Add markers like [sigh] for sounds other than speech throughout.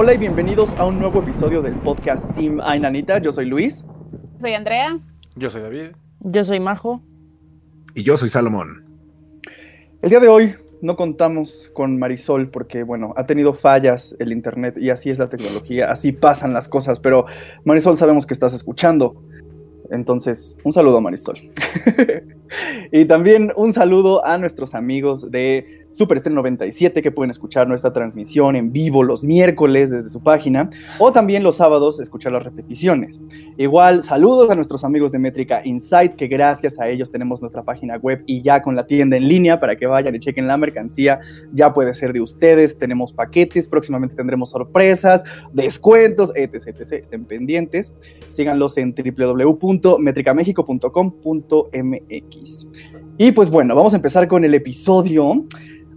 Hola y bienvenidos a un nuevo episodio del podcast Team Ainanita. Yo soy Luis. Soy Andrea. Yo soy David. Yo soy Majo. Y yo soy Salomón. El día de hoy no contamos con Marisol porque, bueno, ha tenido fallas el Internet y así es la tecnología, así pasan las cosas, pero Marisol sabemos que estás escuchando. Entonces, un saludo a Marisol. [laughs] y también un saludo a nuestros amigos de Super 97 que pueden escuchar nuestra transmisión en vivo los miércoles desde su página o también los sábados escuchar las repeticiones. Igual, saludos a nuestros amigos de Métrica Insight que gracias a ellos tenemos nuestra página web y ya con la tienda en línea para que vayan y chequen la mercancía. Ya puede ser de ustedes, tenemos paquetes, próximamente tendremos sorpresas, descuentos, etc. etc. Estén pendientes. Síganlos en www.metricamexico.com.mx. Y pues bueno, vamos a empezar con el episodio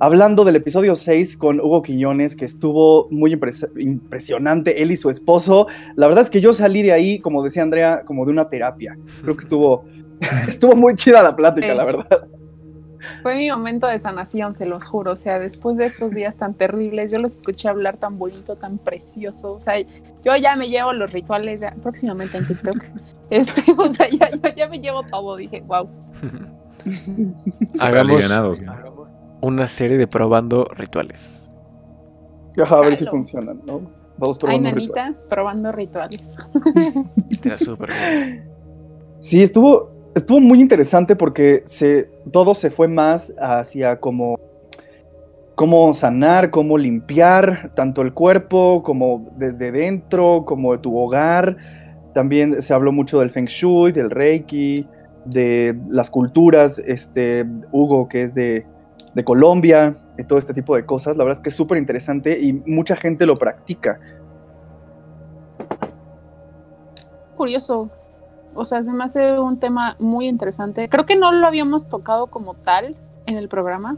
hablando del episodio 6 con Hugo Quiñones, que estuvo muy impresionante, él y su esposo. La verdad es que yo salí de ahí, como decía Andrea, como de una terapia. Creo que estuvo, [laughs] estuvo muy chida la plática, la verdad. Fue mi momento de sanación, se los juro. O sea, después de estos días tan terribles, yo los escuché hablar tan bonito, tan precioso. O sea, yo ya me llevo los rituales ya, próximamente en TikTok. [laughs] Este, o sea, ya, ya me llevo todo. Dije, wow. [laughs] Hagamos, una serie de probando rituales. a ver si funcionan, ¿no? Vamos probando Ay, nanita, probando rituales. [laughs] [laughs] Sí, estuvo, estuvo muy interesante porque se, todo se fue más hacia como cómo sanar, cómo limpiar tanto el cuerpo como desde dentro, como tu hogar. También se habló mucho del Feng Shui, del Reiki, de las culturas. Este, Hugo, que es de, de Colombia, y todo este tipo de cosas. La verdad es que es súper interesante y mucha gente lo practica. Curioso. O sea, se me hace un tema muy interesante. Creo que no lo habíamos tocado como tal en el programa.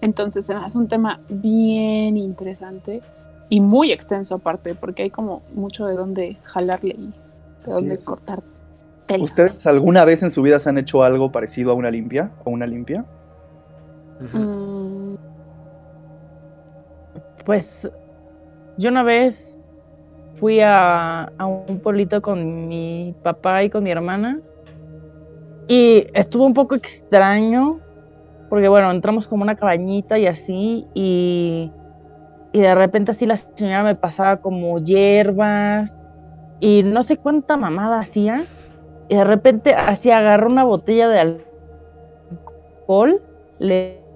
Entonces se me hace un tema bien interesante y muy extenso aparte, porque hay como mucho de dónde jalarle y de dónde cortar. ¿Ustedes alguna vez en su vida se han hecho algo parecido a una limpia o una limpia? Mm. Pues yo una vez fui a, un pueblito con mi papá y con mi hermana y estuvo un poco extraño porque bueno, entramos como una cabañita y así y, y de repente así la señora me pasaba como hierbas y no sé cuánta mamada hacía y de repente así agarró una botella de alcohol, le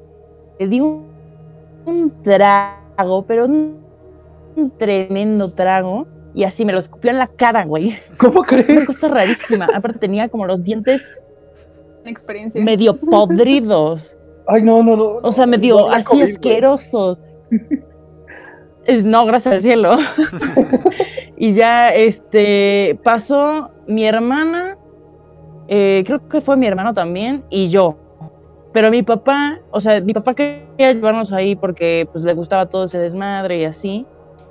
le di un, trago, pero un, tremendo trago. Y así me lo escupió en la cara, güey. ¿Cómo crees? Una cosa rarísima. Aparte tenía como los dientes experiencia. medio [laughs] podridos. Ay, no, no, no. O sea, medio así asquerosos. [laughs] No, gracias al cielo. [laughs] y ya, este, pasó mi hermana, eh, creo que fue mi hermano también, y yo. Pero mi papá, o sea, mi papá quería llevarnos ahí porque pues le gustaba todo ese desmadre y así.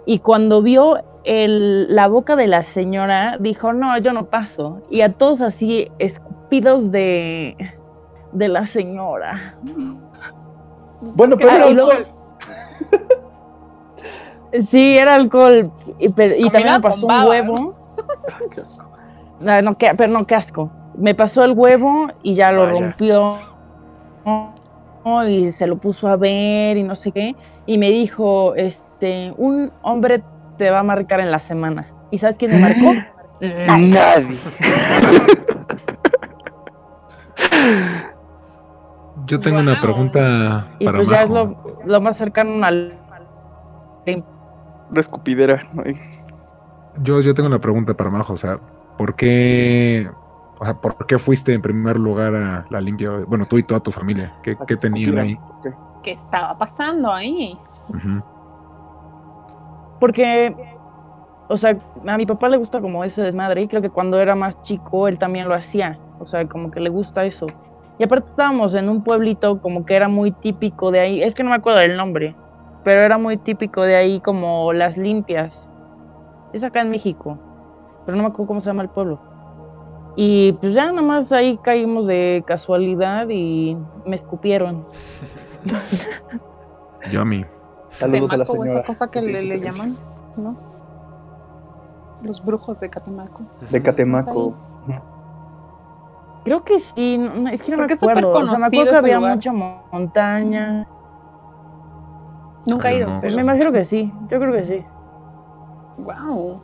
Y cuando vio el, la boca de la señora, dijo, no, yo no paso. Y a todos así, escupidos de, de la señora. Bueno, pero era alcohol. sí, era alcohol. Y, también me pasó un huevo. [laughs] no, no, pero no, qué asco. Me pasó el huevo y ya lo rompió y se lo puso a ver y no sé qué, y me dijo, este, un hombre te va a marcar en la semana. ¿Y sabes quién me marcó? [laughs] Nadie. Yo tengo una pregunta y pues ya es lo, más cercano al... La escupidera. Yo, yo tengo una pregunta para Majo, o sea, ¿por qué o sea, ¿por qué fuiste en primer lugar a la limpia? Bueno, tú y toda tu familia. ¿Qué, qué tenían ahí? ¿Qué estaba pasando ahí? Porque, o sea, a mi papá le gusta como ese desmadre y creo que cuando era más chico él también lo hacía. O sea, como que le gusta eso. Y aparte estábamos en un pueblito como que era muy típico de ahí. Es que no me acuerdo del nombre, pero era muy típico de ahí como las limpias. Es acá en México, pero no me acuerdo cómo se llama el pueblo. Y pues ya nada más ahí caímos de casualidad y me escupieron. Yo a mí. Saludos a la señora. esa cosa que le, llaman? ¿no? Los brujos de Catemaco. De Catemaco. Creo que sí, no, es que no Porque me es acuerdo. O sea, me acuerdo que había lugar. mucha mo- montaña. Nunca he ido, no. Pero me imagino que sí, yo creo que sí. wow.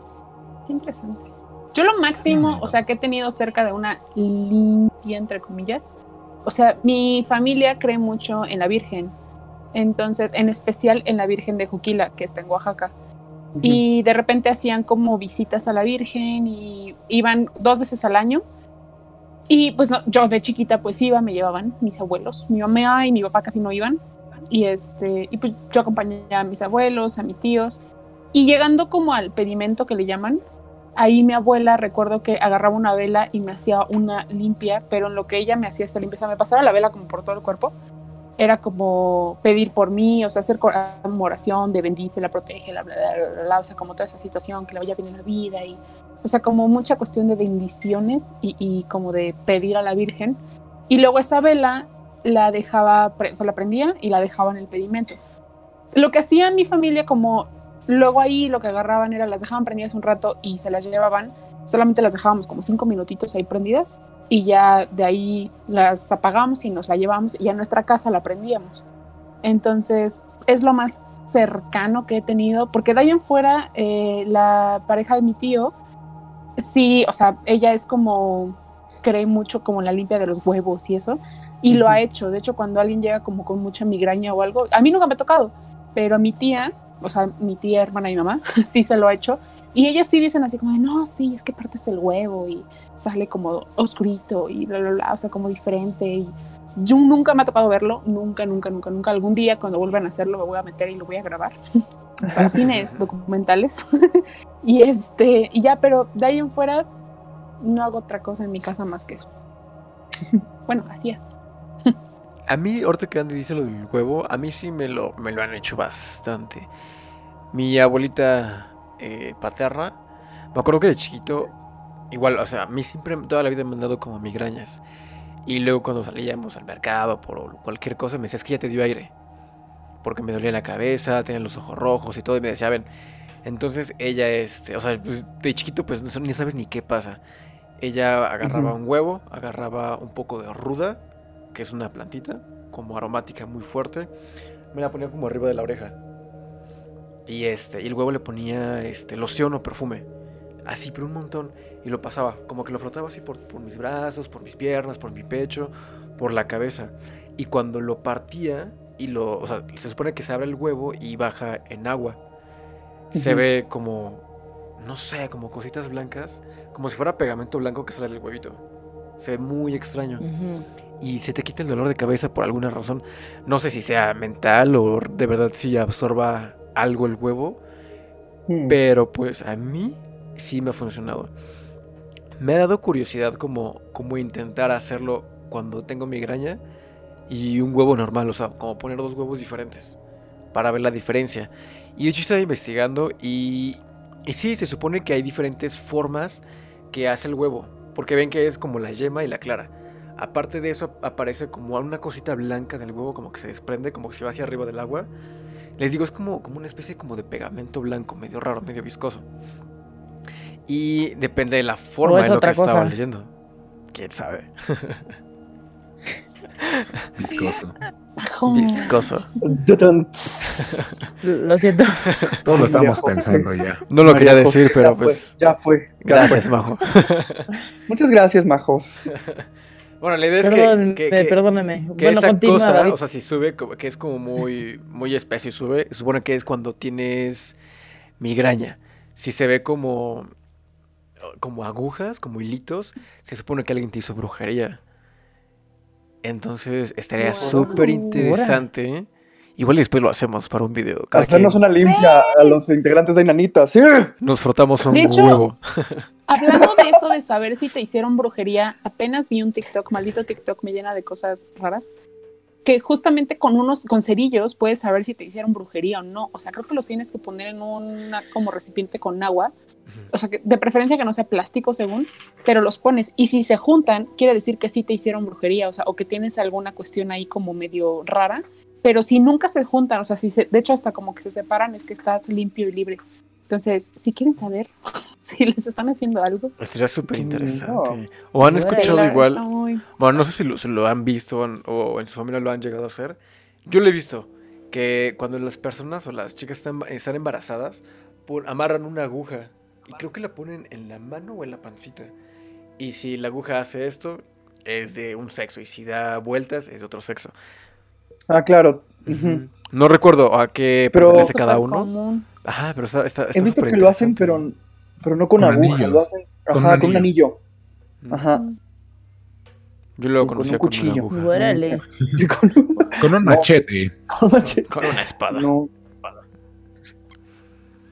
Qué interesante. Yo lo máximo, o sea, que he tenido cerca de una limpia, entre comillas. O sea, mi familia cree mucho en la Virgen. Entonces, en especial en la Virgen de Juquila, que está en Oaxaca. Y de repente hacían como visitas a la Virgen y iban dos veces al año. Y pues no, yo de chiquita pues iba, me llevaban mis abuelos, mi mamá y mi papá casi no iban. Y este, y pues yo acompañaba a mis abuelos, a mis tíos. Y llegando como al pedimento que le llaman, ahí mi abuela recuerdo que agarraba una vela y me hacía una limpia, pero en lo que ella me hacía esta sea, me pasaba la vela como por todo el cuerpo. Era como pedir por mí, o sea, hacer oración de bendice, la protege, la bla, bla, bla, o sea, como toda esa situación, que le vaya bien en la vida y, o sea, como mucha cuestión de bendiciones y, y como de pedir a la Virgen. Y luego esa vela la dejaba, o sea, la prendía y la dejaba en el pedimento. Lo que hacía mi familia como luego ahí lo que agarraban era las dejaban prendidas un rato y se las llevaban, solamente las dejábamos como cinco minutitos ahí prendidas y ya de ahí las apagábamos y nos la llevábamos y en nuestra casa la prendíamos. Entonces es lo más cercano que he tenido, porque de ahí en fuera eh, la pareja de mi tío, sí, o sea, ella es como, cree mucho como en la limpia de los huevos y eso, y lo ha hecho. De hecho, cuando alguien llega como con mucha migraña o algo, a mí nunca me ha tocado, pero a mi tía, o sea, mi tía, hermana y mamá, [laughs] sí se lo ha hecho. Y ellas sí dicen así como de, no, sí, es que partes el huevo y sale como oscurito y bla, bla, bla, o sea, como diferente. Y yo nunca me ha tocado verlo, nunca, nunca, nunca, nunca. Algún día cuando vuelvan a hacerlo me voy a meter y lo voy a grabar [laughs] para fines documentales. [laughs] y este, y ya, pero de ahí en fuera no hago otra cosa en mi casa más que eso. Bueno, hacía. A mí, ahorita que Andy dice lo del huevo, a mí sí me lo, me lo han hecho bastante. Mi abuelita eh, paterna, me acuerdo que de chiquito, igual, o sea, a mí siempre, toda la vida me han dado como migrañas. Y luego cuando salíamos al mercado por cualquier cosa, me decía, es que ya te dio aire. Porque me dolía la cabeza, tenía los ojos rojos y todo, y me decía, ven. Entonces ella, este, o sea, pues, de chiquito, pues no, ni sabes ni qué pasa. Ella agarraba un huevo, agarraba un poco de ruda, que es una plantita, como aromática muy fuerte. Me la ponía como arriba de la oreja. Y este, y el huevo le ponía este, loción o perfume. Así, pero un montón. Y lo pasaba, como que lo frotaba así por, por mis brazos, por mis piernas, por mi pecho, por la cabeza. Y cuando lo partía, y lo, o sea, se supone que se abre el huevo y baja en agua. Se ve como, no sé, como cositas blancas, como si fuera pegamento blanco que sale del huevito. Se ve muy extraño. Y se te quita el dolor de cabeza por alguna razón. No sé si sea mental o de verdad si absorba algo el huevo, Mm. pero pues a mí sí me ha funcionado. Me ha dado curiosidad como, como intentar hacerlo cuando tengo migraña y un huevo normal, o sea, como poner dos huevos diferentes para ver la diferencia. Y de hecho estaba investigando y, y sí, se supone que hay diferentes formas que hace el huevo, porque ven que es como la yema y la clara. Aparte de eso aparece como una cosita blanca del huevo, como que se desprende, como que se va hacia arriba del agua. Les digo, es como, como una especie como de pegamento blanco, medio raro, medio viscoso. Y depende de la forma es de lo que otra estaba cosa. leyendo. ¿Quién sabe? [laughs] Viscoso. Viscoso. Lo siento. [laughs] Todos lo estábamos pensando ya. No lo María quería José, decir, pero ya fue, pues... ya fue. ya Gracias, fue. Majo. Muchas gracias, Majo. [laughs] Bueno, la idea es que- que, que, perdóneme. que bueno, esa continúa, cosa, David. o sea, si sube, que es como muy, muy espeso y sube, supone que es cuando tienes migraña. Si se ve como, como agujas, como hilitos, se supone que alguien te hizo brujería. Entonces estaría súper interesante. Igual y después lo hacemos para un video. Cada Hacernos quien una limpia a los integrantes de Inanita. Sí. Nos frotamos un De hecho- huevo. [laughs] Hablando de eso de saber si te hicieron brujería, apenas vi un TikTok, maldito TikTok me llena de cosas raras, que justamente con unos con cerillos puedes saber si te hicieron brujería o no. O sea, creo que los tienes que poner en un como recipiente con agua. O sea, que de preferencia que no sea plástico según, pero los pones y si se juntan, quiere decir que sí te hicieron brujería, o sea, o que tienes alguna cuestión ahí como medio rara, pero si nunca se juntan, o sea, si se, de hecho hasta como que se separan es que estás limpio y libre. Entonces, si quieren saber [laughs] si les están haciendo algo, Estaría súper Qué interesante. O han escuchado la igual. muy- Bueno, no sé si lo, si lo han visto o, o en su familia lo han llegado a hacer. Yo lo he visto. Que cuando las personas o las chicas están, están embarazadas, amarran una aguja. Y creo que la ponen en la mano o en la pancita. Y si la aguja hace esto, es de un sexo. Y si da vueltas, es de otro sexo. Ah, claro. No recuerdo a qué Pero- pertenece cada uno. común. Ajá, pero está, está, He visto que lo hacen, pero, pero no con, Con aguja, anillo. lo hacen Con ajá, un con un anillo. Mm. Ajá. Yo lo Sí, con conocía un con, cuchillo. una aguja. [laughs] Con un- [laughs] Con un machete. con. Con una espada. No.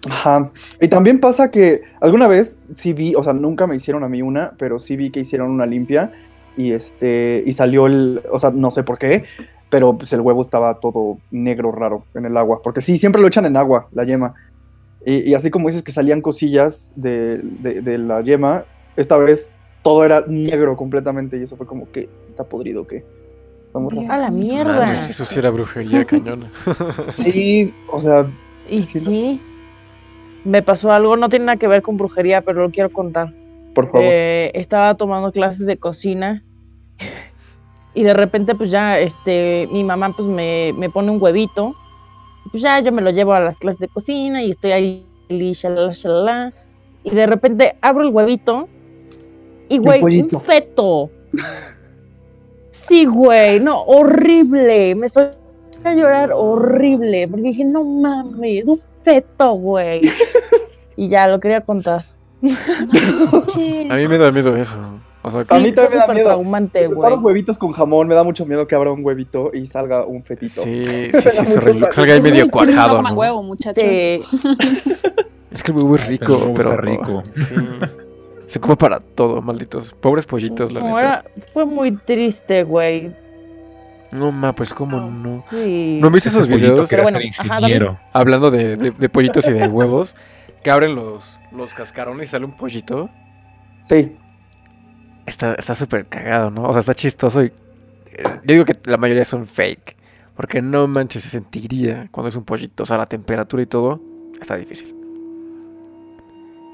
Ajá. Y también pasa que alguna vez sí vi, o sea, nunca me hicieron a mí una, pero sí vi que hicieron una limpia y este y salió el, o sea, no sé por qué, pero pues el huevo estaba todo negro raro en el agua, porque sí, siempre lo echan en agua, la yema. Y, y así como dices que salían cosillas de, de- de la yema, esta vez todo era negro completamente y eso fue como que está podrido, ¿o ¿qué? Está muy raro. A la Madre, mierda. si eso sí era brujería [laughs] cañona. Sí, o sea, Y Sí, sí, ¿no? me pasó algo, no tiene nada que ver con brujería, pero lo quiero contar. por favor. Eh, estaba tomando clases de cocina y de repente pues ya este mi mamá pues me, me pone un huevito pues ya yo me lo llevo a las clases de cocina y estoy ahí y shalala, shalala, y de repente abro el huevito y güey un feto. Sí güey no horrible me soy a llorar horrible porque dije no mames un feto güey [laughs] y ya lo quería contar. A mí me da miedo eso. O sea, A mí Sí, también me da miedo. traumante, güey. Huevitos con jamón, me da mucho miedo que abra un huevito y salga un fetito. Sí, [laughs] sí, sí. Salga ahí medio cuajado, ¿no? huevo, muchachos. Te- [laughs] Es que el huevo es rico, huevo pero. está rico. [laughs] Sí. Se come para todo, malditos. Pobres pollitos, la No, neta. fue muy triste, güey. No, ma, pues cómo no. Sí. ¿No viste esos videos? ser bueno, ajá, ingeniero. Hablando de, de- de pollitos y de huevos, que abren los, los cascarones y sale un pollito. Sí, Está está súper cagado, ¿no? O sea, está chistoso y. eh, Yo digo que la mayoría son fake. Porque no manches, se sentiría cuando es un pollito. O sea, la temperatura y todo está difícil.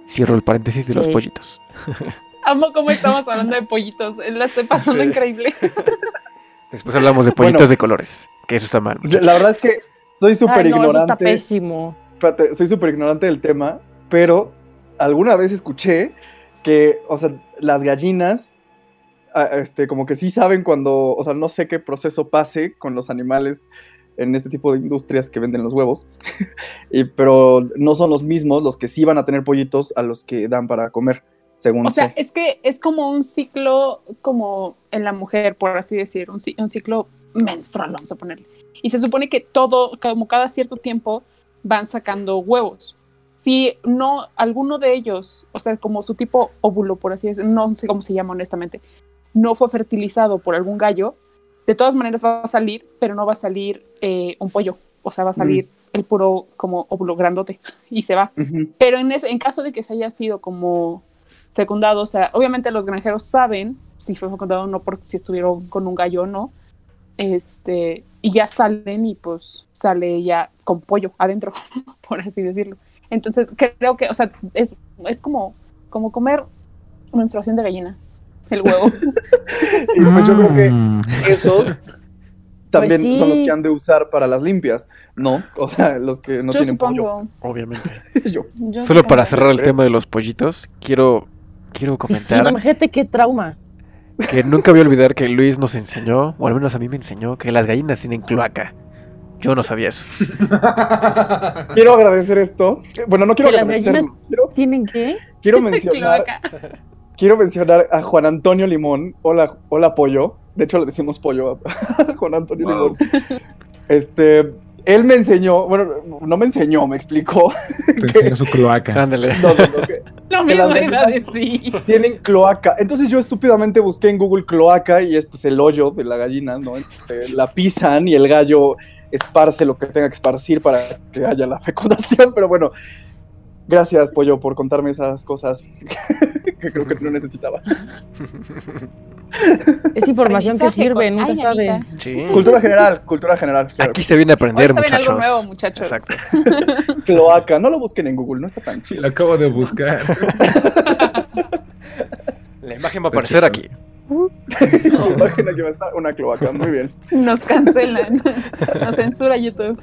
Cierro el paréntesis de los pollitos. [laughs] Amo cómo estamos hablando de pollitos. La estoy pasando Sí. increíble. [laughs] Después hablamos de pollitos Bueno. de colores. Que eso está mal. Muchachos. la verdad es que soy súper no, eso está ignorante. pésimo. espérate, soy súper ignorante del tema, pero alguna vez escuché que, o sea, las gallinas, ah, este, como que sí saben cuando, o sea, no sé qué proceso pase con los animales en este tipo de industrias que venden los huevos, [laughs] y, pero no son los mismos los que sí van a tener pollitos a los que dan para comer, según O sea, sé. es que es como un ciclo, como en la mujer, por así decir, un, un ciclo menstrual, vamos a ponerle. Y se supone que todo, como cada cierto tiempo, van sacando huevos. Si no, alguno de ellos, o sea, como su tipo óvulo, por así decirlo, no sé cómo se llama honestamente, no fue fertilizado por algún gallo, de todas maneras va a salir, pero no va a salir eh, un pollo. O sea, va a salir el puro como óvulo grandote [laughs] y se va. Pero en, ese, en caso de que se haya sido como fecundado, o sea, obviamente los granjeros saben si fue fecundado o no, por si estuvieron con un gallo o no. Este, y ya salen y pues sale ya con pollo adentro, [laughs] por así decirlo. Entonces, creo que, o sea, es, es como, como comer menstruación de gallina, el huevo. [laughs] Y pues yo creo que Mm. esos también Pues son los sí. que han de usar para las limpias, ¿no? O sea, los que no yo tienen pollo. supongo. Obviamente. [laughs] Yo. yo Solo para cerrar el tema de los pollitos, quiero, quiero Sí, comentar imagínate qué trauma. que nunca voy a olvidar que Luis nos enseñó, o al menos a mí me enseñó, que las gallinas tienen cloaca. Yo no sabía eso. [laughs] Quiero agradecer esto. Bueno, no quiero ¿Que las agradecerlo. Quiero, ¿Tienen qué? quiero [laughs] mencionar, quiero mencionar a Juan Antonio Limón. Hola, hola pollo. De hecho, le decimos pollo a [laughs] Juan Antonio Wow. Limón. Este, él me enseñó, bueno, no me enseñó, me explicó. Te enseñó su cloaca. Ándale. No, no, no, que Lo Que mismo las iba a gallinas- decir. tienen cloaca. Entonces yo estúpidamente busqué en Google cloaca y es pues el hoyo de la gallina, ¿no? Este, La pisan y el gallo esparce lo que tenga que esparcir para que haya la [laughs] fecundación. Pero bueno, gracias, Pollo, por contarme esas cosas [laughs] que creo que no necesitaba. [laughs] Es información que sirve, con- nunca Ay, sabe. Sí. Cultura general, cultura general. Aquí se viene a aprender, Hoy saben muchachos. algo nuevo, muchachos. Exacto. Cloaca, no lo busquen en Google, no está tan chido. lo acabo de buscar. La imagen va a aparecer aquí. [laughs] Imagina que va a estar una cloaca, muy bien. Nos cancelan. Nos censura YouTube.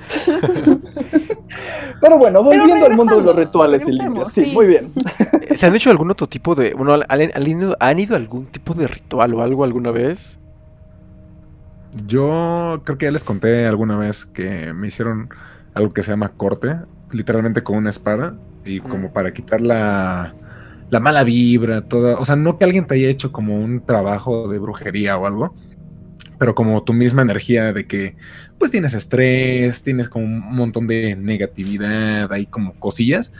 Pero bueno, volviendo al mundo de los rituales y limpias. Sí, sí. muy bien. ¿Se han hecho algún otro tipo de... Bueno, ¿han, han ido, han ido a algún tipo de ritual o algo alguna vez? Yo creo que ya les conté alguna vez que me hicieron algo que se llama corte, literalmente con una espada, y como para quitar la, la mala vibra, toda. O sea, no que alguien te haya hecho como un trabajo de brujería o algo, pero como tu misma energía de que pues tienes estrés, tienes como un montón de negatividad, hay como cosillas.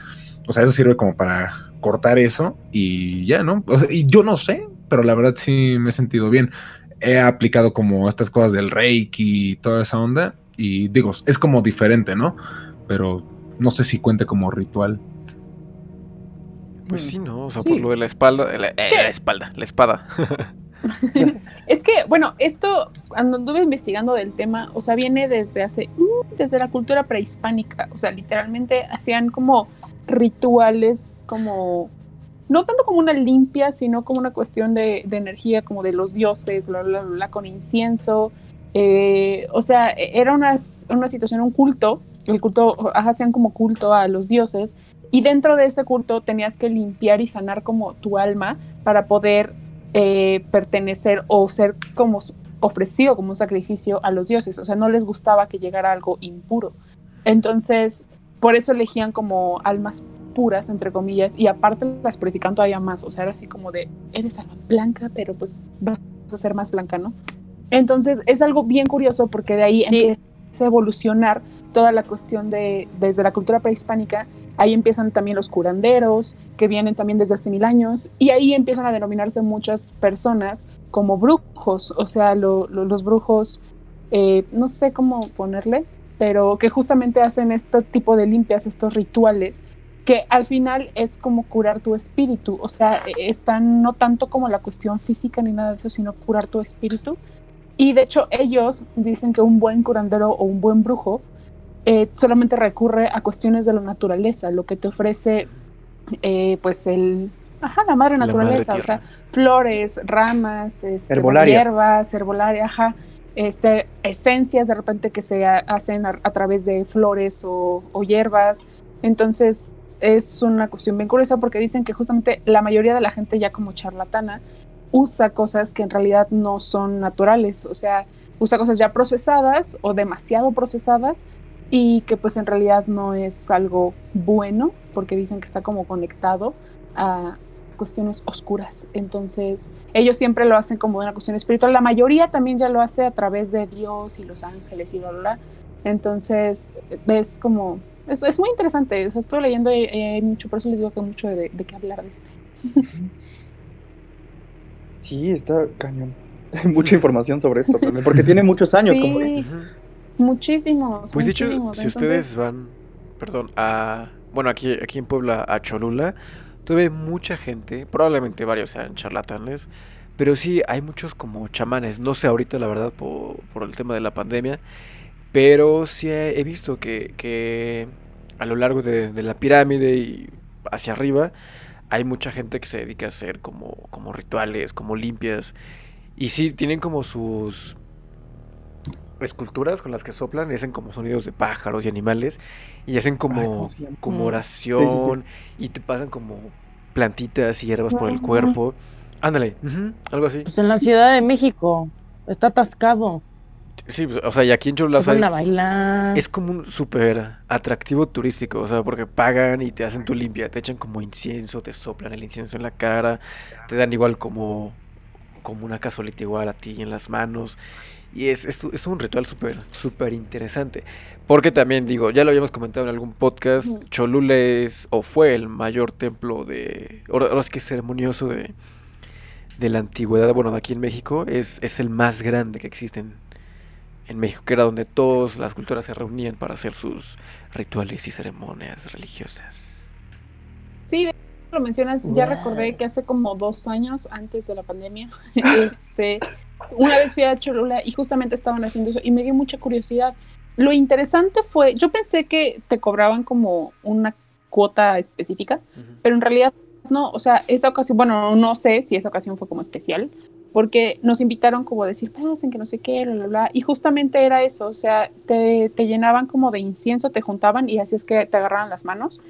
O sea, eso sirve como para cortar eso y ya, ¿no? Y yo no sé, pero la verdad sí me he sentido bien. He aplicado como estas cosas del reiki y toda esa onda y digo, es como diferente, ¿no? Pero no sé si cuente como ritual. Pues sí, ¿no? O sea, Sí. por lo de la espalda... La, eh, la espalda, la espada. [laughs] Es que, bueno, esto, cuando anduve investigando del tema, o sea, viene desde hace, uh, desde la cultura prehispánica, o sea, literalmente hacían como rituales, como, no tanto como una limpia, sino como una cuestión de, de energía, como de los dioses, bla, bla, bla, bla, con incienso, eh, o sea, era una, una situación, un culto, el culto, hacían como culto a los dioses, y dentro de este culto tenías que limpiar y sanar como tu alma para poder eh, pertenecer o ser como ofrecido como un sacrificio a los dioses. O sea, no les gustaba que llegara algo impuro. Entonces, por eso elegían como almas puras, entre comillas, y aparte las purificaban todavía más. O sea, era así como de, eres alma blanca, pero pues vas a ser más blanca, ¿no? Entonces, es algo bien curioso porque de ahí Sí. empieza a evolucionar toda la cuestión de, desde la cultura prehispánica, ahí empiezan también los curanderos, que vienen también desde hace mil años, y ahí empiezan a denominarse muchas personas como brujos, o sea, lo- lo- los brujos, eh, no sé cómo ponerle, pero que justamente hacen este tipo de limpias, estos rituales, que al final es como curar tu espíritu, o sea, están no tanto como la cuestión física ni nada de eso, sino curar tu espíritu. Y de hecho ellos dicen que un buen curandero o un buen brujo eh, solamente recurre a cuestiones de la naturaleza, lo que te ofrece eh, pues el, ajá, la madre La madre naturaleza, o sea, flores, ramas, este, Herbolaria. hierbas, herbolaria, ajá, este, esencias de repente que se ha- hacen a, a través de flores o, o hierbas. Entonces es una cuestión bien curiosa porque dicen que justamente la mayoría de la gente ya como charlatana usa cosas que en realidad no son naturales, o sea, usa cosas ya procesadas o demasiado procesadas y que pues en realidad no es algo bueno porque dicen que está como conectado a cuestiones oscuras. Entonces, ellos siempre lo hacen como una cuestión espiritual. La mayoría también ya lo hace a través de Dios y los ángeles y bla, bla, bla. Entonces, es como, es, es muy interesante. O sea, estuve leyendo y y hay mucho, por eso les digo que hay mucho de, de qué hablar de este. Sí, está cañón. [laughs] Hay mucha información sobre esto también, porque tiene muchos años. Sí, Como... Muchísimos. Pues muchísimos. si Entonces, ustedes van, perdón, a, bueno, aquí, aquí en Puebla, a Cholula, tuve mucha gente, probablemente varios sean charlatanes, pero sí hay muchos como chamanes, no sé ahorita la verdad por, por el tema de la pandemia, pero sí he, he visto que, que a lo largo de, de la pirámide y hacia arriba hay mucha gente que se dedica a hacer como, como rituales, como limpias, y sí tienen como sus esculturas con las que soplan y hacen como sonidos de pájaros y animales y hacen Ay, como, como oración y te pasan como plantitas y hierbas por el cuerpo. Ándale, algo así. Pues en la Ciudad de México está atascado. Sí, pues, o sea, y aquí en Cholula es como un súper atractivo turístico, o sea, porque pagan y te hacen tu limpia, te echan como incienso, te soplan el incienso en la cara, te dan igual como, como una casolita igual a ti en las manos. Y es, es, es un ritual súper, súper interesante. Porque también digo, ya lo habíamos comentado en algún podcast. Cholula es o fue el mayor templo de, ahora es que ceremonioso de, de la antigüedad, bueno, de aquí en México, es, es el más grande que existe en, en México, que era donde todas las culturas se reunían para hacer sus rituales y ceremonias religiosas. Sí, lo mencionas, ya recordé que hace como dos años, antes de la pandemia, [laughs] este, una vez fui a Cholula y justamente estaban haciendo eso y me dio mucha curiosidad. Lo interesante fue, yo pensé que te cobraban como una cuota específica, pero en realidad no, o sea, esa ocasión, bueno, no sé si esa ocasión fue como especial, porque nos invitaron como a decir, pasen que no sé qué, bla, bla, bla, y justamente era eso, o sea, te, te llenaban como de incienso, te juntaban y así es que te agarraban las manos,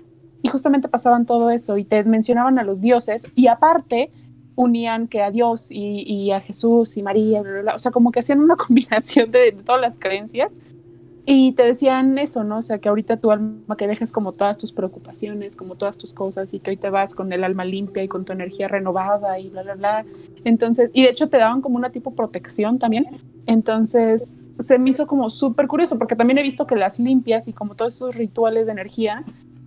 y justamente pasaban todo eso, y te mencionaban a los dioses, y aparte unían que a Dios y, y a Jesús y María, bla, bla, bla, o sea, como que hacían una [laughs] combinación de, de todas las creencias, y te decían eso, ¿no? O sea, que ahorita tu alma, que dejes como todas tus preocupaciones, como todas tus cosas, y que hoy te vas con el alma limpia y con tu energía renovada y bla, bla, bla. Entonces, y de hecho te daban como una tipo protección también. Entonces, se me hizo como súper curioso, porque también he visto que las limpias y como todos esos rituales de energía,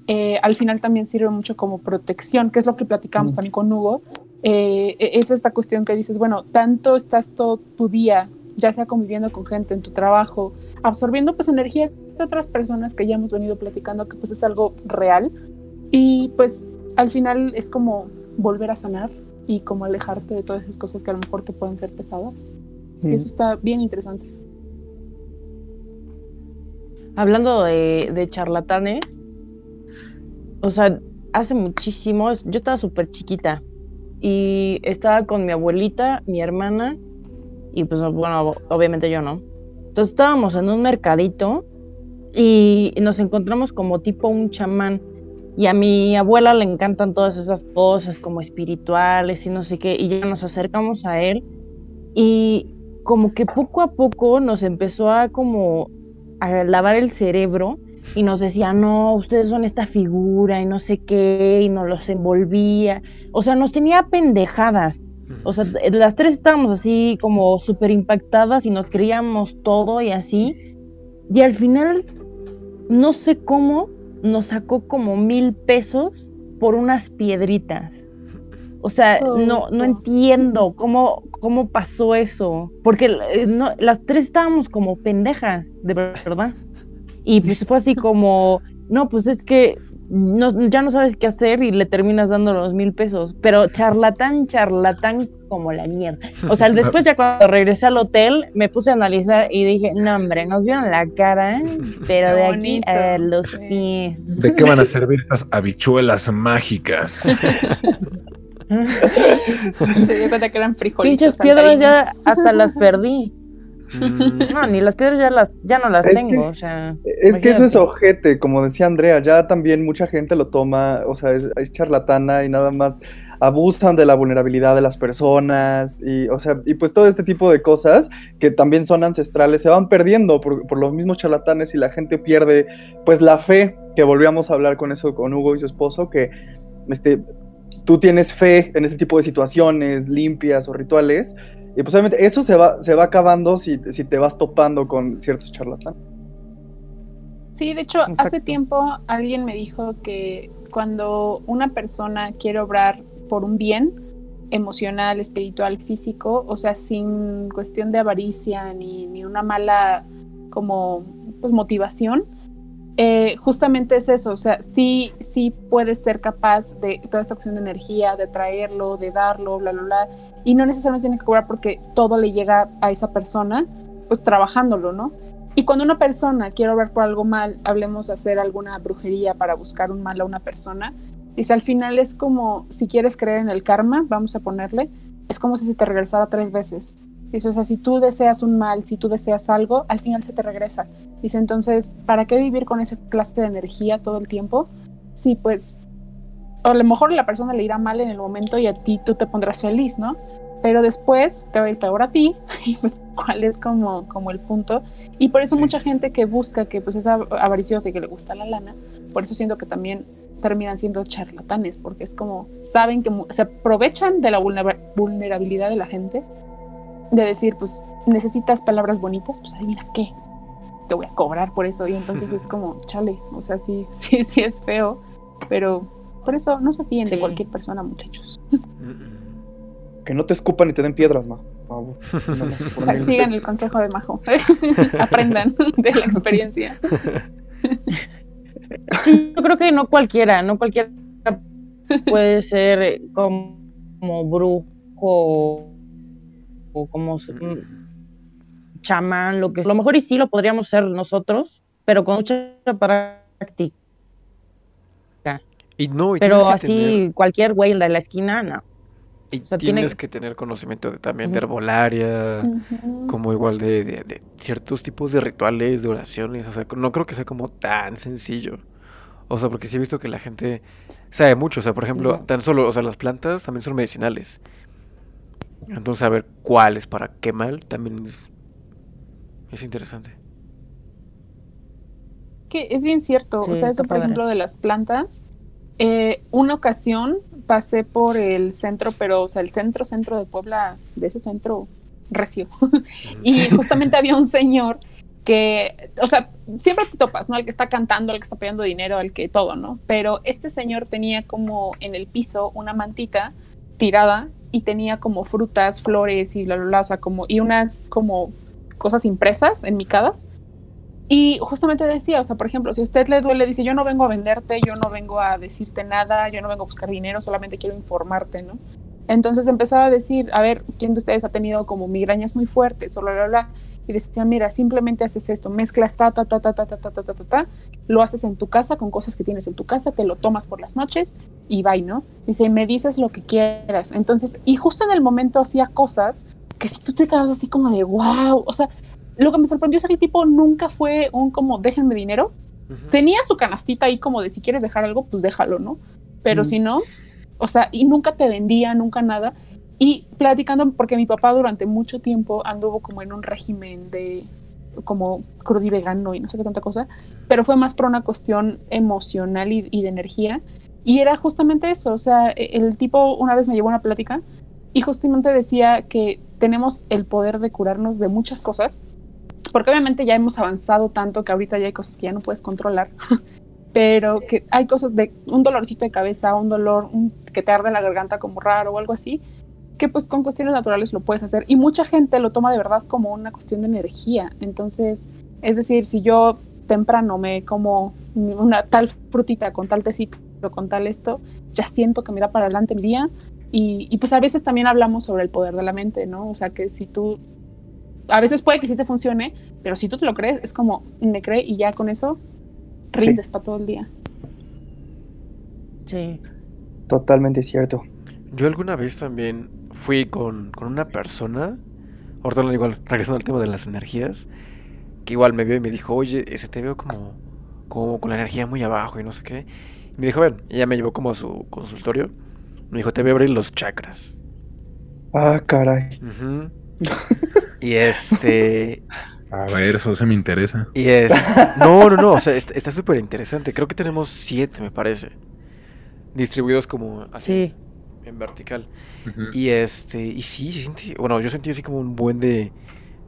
eh, al final también sirven mucho como protección, que es lo que platicamos Mm. también con Hugo. Eh, es esta cuestión que dices, bueno, tanto estás todo tu día, ya sea conviviendo con gente en tu trabajo, absorbiendo pues energías de otras personas que ya hemos venido platicando, que pues es algo real. Y pues al final es como volver a sanar y como alejarte de todas esas cosas que a lo mejor te pueden ser pesadas. Y eso está bien interesante. Hablando de, de charlatanes, o sea, hace muchísimo, yo estaba súper chiquita y estaba con mi abuelita, mi hermana y pues bueno, obviamente yo no. Entonces estábamos en un mercadito y nos encontramos como tipo un chamán y a mi abuela le encantan todas esas cosas como espirituales y no sé qué y ya nos acercamos a él y como que poco a poco nos empezó a como a lavar el cerebro y nos decía, no, ustedes son esta figura y no sé qué, y nos los envolvía. O sea, nos tenía pendejadas. O sea, las tres estábamos así como súper impactadas y nos creíamos todo y así. Y al final, no sé cómo, nos sacó como mil pesos por unas piedritas. O sea, no, no entiendo cómo, cómo pasó eso. Porque eh, no, las tres estábamos como pendejas, de verdad. Y pues fue así como, no, pues es que no, ya no sabes qué hacer y le terminas dando los mil pesos. Pero charlatán, charlatán como la mierda. O sea, [laughs] después ya cuando regresé al hotel me puse a analizar y dije, no hombre, nos vieron la cara, ¿eh? [laughs] pero Qué de aquí bonito, a los sí. pies. ¿De qué van a servir estas habichuelas mágicas? [laughs] Te di cuenta que eran frijolitos. Pinches piedras ya hasta las perdí. Mm, No, ni las piedras ya las ya no las Es tengo, que- o sea. Es que eso es ojete, como decía Andrea, ya también mucha gente lo toma, o sea, es, es charlatana y nada más abusan de la vulnerabilidad de las personas y, o sea, y pues todo este tipo de cosas que también son ancestrales se van perdiendo por, por los mismos charlatanes y la gente pierde pues la fe, que volvíamos a hablar con eso con Hugo y su esposo, que este, tú tienes fe en ese tipo de situaciones limpias o rituales y pues obviamente eso se va, se va acabando si, si te vas topando con ciertos charlatanes. Sí, de hecho, hace tiempo alguien me dijo que cuando una persona quiere obrar por un bien emocional, espiritual, físico, o sea, sin cuestión de avaricia ni, ni una mala como pues, motivación, eh, justamente es eso, o sea, sí, sí puedes ser capaz de toda esta cuestión de energía, de traerlo, de darlo, bla, bla, bla, y no necesariamente tiene que cobrar porque todo le llega a esa persona, pues trabajándolo, ¿no? Y cuando una persona quiere obrar por algo mal, hablemos de hacer alguna brujería para buscar un mal a una persona, dice al final es como si quieres creer en el karma, vamos a ponerle, es como si se te regresara tres veces. Dice, o sea, si tú deseas un mal, si tú deseas algo, al final se te regresa. Dice, entonces, ¿para qué vivir con esa clase de energía todo el tiempo? Sí, pues, a lo mejor a la persona le irá mal en el momento y a ti tú te pondrás feliz, ¿no? Pero después te va a ir peor a ti, [laughs] y pues, ¿cuál es como, como el punto? Y por eso Sí. mucha gente que busca, que pues es av- avariciosa y que le gusta la lana, por eso siento que también terminan siendo charlatanes, porque es como, saben que se aprovechan de la vulnera- vulnerabilidad de la gente, de decir, pues necesitas palabras bonitas, pues adivina qué, te voy a cobrar por eso, y entonces [laughs] es como, chale, o sea, sí, [laughs] sí, sí es feo, pero por eso no se fíen de cualquier persona, muchachos. Que no te escupan y te den piedras, ma. Por favor. [laughs] Sigan el consejo de Majo, [laughs] aprendan de la experiencia. Yo creo que no cualquiera, no cualquiera puede ser como, como brujo o como mm, chamán, lo que A lo mejor y sí lo podríamos ser nosotros, pero con mucha práctica. Y no, y Pero tienes que así tener- cualquier güey de la esquina, no. y sea, tiene- tienes que tener conocimiento de, también de herbolaria, como igual de, de- de ciertos tipos de rituales, de oraciones. O sea, no creo que sea como tan sencillo. O sea, porque sí he visto que la gente sabe mucho. O sea, por ejemplo, tan solo, o sea, las plantas también son medicinales. Entonces, saber cuál es para qué mal también es, es interesante. Que es bien cierto. Sí, o sea, eso, por padre. ejemplo, de las plantas. Eh, una ocasión pasé por el centro, pero, o sea, el centro, centro de Puebla, de ese centro recio. [laughs] y justamente había un señor que, o sea, siempre te topas, ¿no? El que está cantando, el que está pidiendo dinero, el que todo, ¿no? Pero este señor tenía como en el piso una mantita tirada y tenía como frutas, flores y bla, bla, bla, o sea, como, y unas como cosas impresas, enmicadas. Y justamente decía, o sea, por ejemplo, si a usted le duele, dice, yo no vengo a venderte, yo no vengo a decirte nada, yo no vengo a buscar dinero, solamente quiero informarte, ¿no? Entonces empezaba a decir, a ver, ¿quién de ustedes ha tenido como migrañas muy fuertes o bla, bla, bla? Y decía, mira, simplemente haces esto, mezclas ta, ta, ta, ta, ta, ta, ta, ta, ta, ta, lo haces en tu casa con cosas que tienes en tu casa, te lo tomas por las noches y bye, ¿no? Dice, me dices lo que quieras. Entonces, y justo en el momento hacía cosas que si tú te quedas así como de, wow, o sea, lo que me sorprendió es que el tipo nunca fue un como, déjenme dinero, tenía su canastita ahí como de si quieres dejar algo, pues déjalo, ¿no? Pero si no, o sea, y nunca te vendía, nunca nada. Y platicando, porque mi papá durante mucho tiempo anduvo como en un régimen de como crudo y vegano y no sé qué tanta cosa, pero fue más por una cuestión emocional y, y de energía. Y era justamente eso, o sea, e- el tipo una vez me llevó una plática y justamente decía que tenemos el poder de curarnos de muchas cosas, porque obviamente ya hemos avanzado tanto que ahorita ya hay cosas que ya no puedes controlar, [laughs] pero que hay cosas de un dolorcito de cabeza, un dolor un- que te arde la garganta como raro o algo así, que pues con cuestiones naturales lo puedes hacer y mucha gente lo toma de verdad como una cuestión de energía. Entonces, es decir, si yo temprano me como una tal frutita con tal tecito, con tal esto, ya siento que me da para adelante el día. Y, y pues a veces también hablamos sobre el poder de la mente, ¿no? O sea, que si tú, a veces puede que sí te funcione, pero si tú te lo crees, es como, me cree y ya con eso rindes para todo el día. Sí. Totalmente cierto. Yo alguna vez también fui con, con una persona, ahorita lo igual, regresando al tema de las energías, que igual me vio y me dijo, oye, ese te veo como, como con la energía muy abajo y no sé qué. Y me dijo, ven, ella me llevó como a su consultorio, me dijo, te voy a abrir los chakras. Ah, caray. Ujú. [laughs] Y este, [laughs] A ver, eso se me interesa. y es, no, no, no, o sea, está súper interesante, creo que tenemos siete, me parece, distribuidos como así, Sí. en vertical. Y este, y sí, se siente, bueno, yo sentí así como un buen de,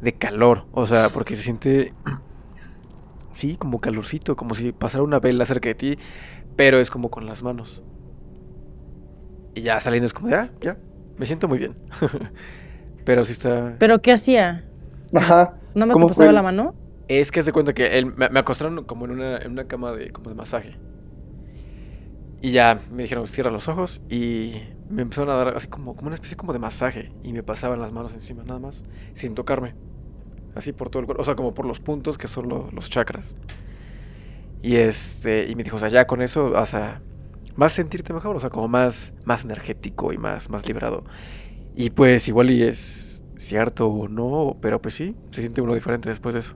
de calor, o sea, porque se siente, [clears throat] sí, como calorcito, como si pasara una vela cerca de ti, pero es como con las manos. Y ya saliendo es como, de, ah, ya, me siento muy bien. [laughs] pero sí está, ¿Pero qué hacía? Ajá. ¿No me ¿Cómo pasaba la mano? es que se cuenta que él, me, me acostaron como en una, en una cama de, como de masaje. Y ya me dijeron, cierra los ojos y me empezaron a dar así como, como una especie como de masaje y me pasaban las manos encima nada más, sin tocarme. Así por todo el cuerpo, o sea, como por los puntos que son lo- los chakras. Y este, y me dijo, o sea, ya con eso vas a, vas a sentirte mejor, o sea, como más, más energético y más, más liberado. Y pues igual y es cierto o no, pero pues sí, se siente uno diferente después de eso.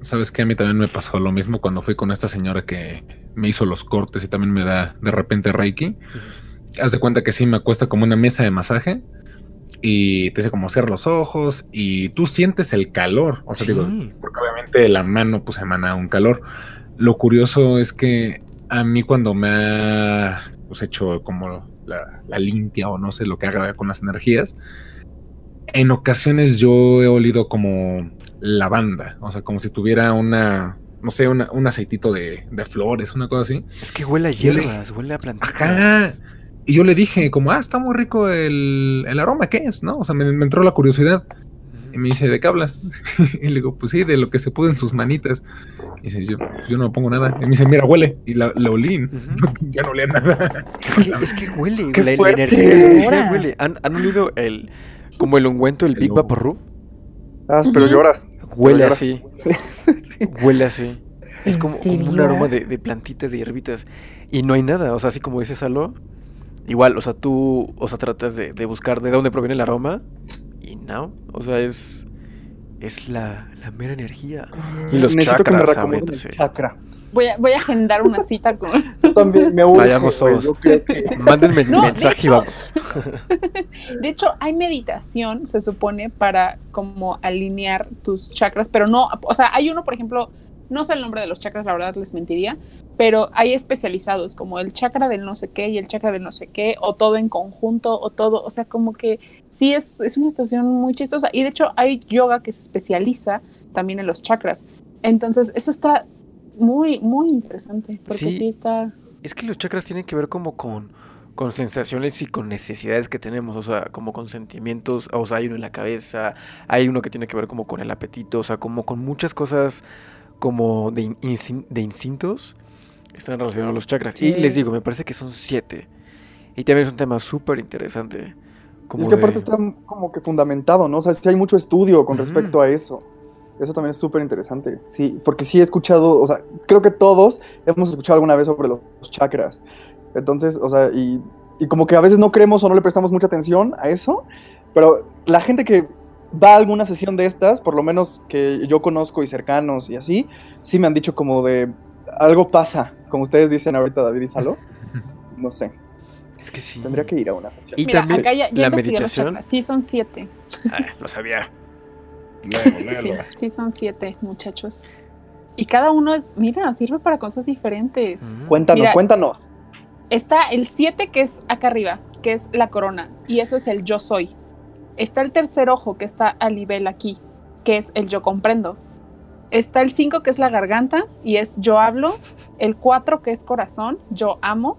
Sabes que a mí también me pasó lo mismo cuando fui con esta señora que me hizo los cortes y también me da de repente Reiki. Haz de cuenta que sí me acuesta como una mesa de masaje y te dice como cierra los ojos y tú sientes el calor. O sea, digo, porque obviamente la mano pues emana un calor. Lo curioso es que a mí cuando me ha pues, hecho como la, la limpia o no sé lo que haga con las energías, en ocasiones yo he olido como lavanda, o sea, como si tuviera una, no sé, una- un aceitito de, de flores, una cosa así. Es que huele a le- hierbas, huele a plantitas. Ajá. Y yo le dije como, ah, está muy rico el, el aroma, ¿qué es? ¿No? O sea, me, me entró la curiosidad. Y me dice, ¿de qué hablas? [laughs] y le digo, pues sí, de lo que se pudo en sus manitas. Y dice, yo, pues yo no me pongo nada. Y me dice, mira, huele. Y la, la olí, [laughs] ya no olía nada. Es que, huele, ¡Qué la, la energía, huele. ¿Han, han olido el, como el ungüento, el El Big humo. Vaporru? Ah, pero lloras. Huele Pero así. [laughs] Huele así. Es ¿En como, como un aroma de, de plantitas, de hierbitas. Y no hay nada. O sea, así como dice Salo. Igual, o sea, tú, o sea, tratas de, de buscar de dónde proviene el aroma. No. O sea, es. Es la, la mera energía. Y los Necesito que me chakras, el chakra. Voy a, voy a agendar una cita con. [laughs] Yo también me urge, Vayamos todos. que- [laughs] Mándenme No, mensaje y hecho- vamos. [laughs] De hecho, hay meditación, se supone, para como alinear tus chakras, pero no, o sea, hay uno, por ejemplo, no sé el nombre de los chakras, la verdad les mentiría, pero hay especializados, como el chakra del no sé qué y el chakra del no sé qué, o todo en conjunto, o todo, o sea, como que sí es, es una situación muy chistosa. Y de hecho, hay yoga que se especializa también en los chakras. Entonces, eso está muy, muy interesante, porque Sí. sí, está... Es que los chakras tienen que ver como con, con sensaciones y con necesidades que tenemos, o sea, como con sentimientos, o sea, hay uno en la cabeza, hay uno que tiene que ver como con el apetito, o sea, como con muchas cosas como de, in- instin- de instintos están relacionados a los chakras. Y Sí. les digo, me parece que son siete. Y también es un tema súper interesante. Como es que de- aparte está como que fundamentado, ¿no? O sea, sí hay mucho estudio con Ujú. respecto a eso. Eso también es súper interesante. Sí, porque sí he escuchado, o sea, creo que todos hemos escuchado alguna vez sobre los chakras. Entonces, o sea, y, y como que a veces no creemos o no le prestamos mucha atención a eso, pero la gente que va a alguna sesión de estas, por lo menos que yo conozco y cercanos y así, sí me han dicho como de algo pasa, como ustedes dicen ahorita David y Salo. [laughs] No sé, Es que sí. tendría que ir a una sesión. Y Mira, también acá ya, ya la meditación. Sí, son siete. Ah, lo sabía. [laughs] Sí, sí, son siete, muchachos. Y cada uno es, mira, sirve para cosas diferentes. Ujú. Cuéntanos, Mira, cuéntanos. Está el 7 que es acá arriba, que es la corona, y eso es el yo soy. Está el tercer ojo que está a nivel aquí, que es el yo comprendo. Está el 5 que es la garganta y es yo hablo. El 4 que es corazón, yo amo.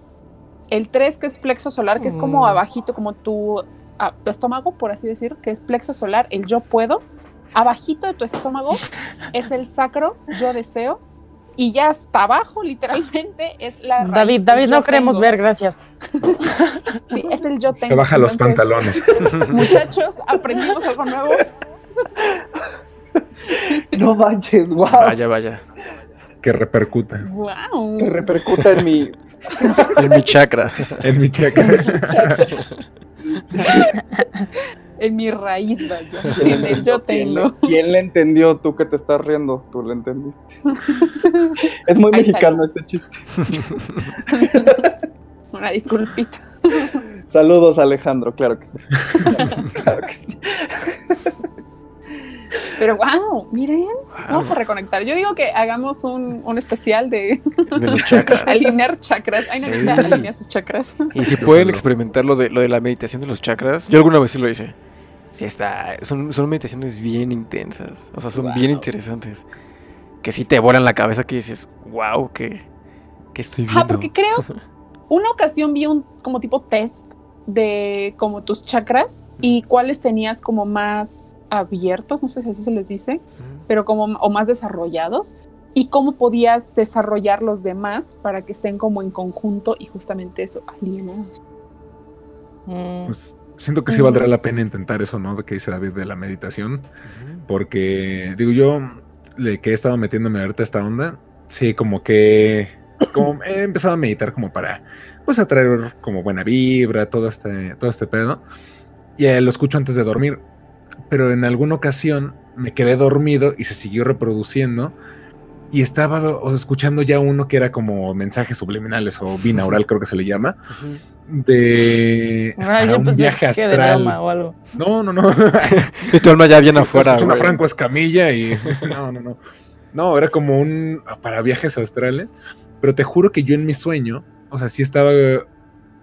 El 3 que es plexo solar, que es como Mm. abajito, como tu, tu estómago, por así decir, que es plexo solar, el yo puedo. Abajito de tu estómago [laughs] es el sacro, yo deseo. Y ya hasta abajo, literalmente, es la raíz David, David, no queremos tengo. ver, gracias. [laughs] Sí, es el yo tengo. Se baja los Entonces, pantalones. [laughs] Muchachos, aprendimos algo nuevo. [laughs] No manches, wow. Vaya, vaya. Que repercuta Wow. Que repercuta en mi. [laughs] En mi chakra. en mi chakra. En mi raíz, vaya. [laughs] En el yo ¿Quién le, tengo. quién le entendió? Tú que te estás riendo, tú le entendiste. es muy Ahí mexicano este chiste. Una disculpita. Saludos, Alejandro, claro que sí. claro que sí. Pero wow, miren, vamos a reconectar. Yo digo que hagamos un, un especial de De los chakras. [laughs] alinear chakras. Ay, no, Sí. alinea sus chakras. Y si pueden experimentar lo de, lo de la meditación de los chakras, yo alguna vez sí lo hice. Sí está, son, son meditaciones bien intensas, o sea, son bien Wow. interesantes. Que sí te vuelan la cabeza que dices, wow, ¿qué, qué estoy viendo? Ah, porque creo, [laughs] una ocasión vi un como tipo test de como tus chakras y cuáles tenías como más abiertos, no sé si así se les dice, pero como o más desarrollados y cómo podías desarrollar los demás para que estén como en conjunto y justamente eso, alineados. Mm, Pues siento que sí valdrá la pena intentar eso, ¿no? De que dice David de la meditación. Porque, digo, yo, de que he estado metiéndome ahorita a esta onda, sí, como que como he empezado a meditar como para, pues, atraer como buena vibra, todo este, todo este pedo. Y eh, lo escucho antes de dormir. Pero en alguna ocasión me quedé dormido y se siguió reproduciendo. Y estaba escuchando ya uno que era como mensajes subliminales o binaural, creo que se le llama, de [laughs] ah, para un viaje astral. o algo. No, no, no. [laughs] Y tu alma ya bien Sí, afuera. una güey. Franco Escamilla y. [laughs] No, no, no. No, era como un. para viajes astrales. Pero te juro que yo en mi sueño, o sea, sí estaba.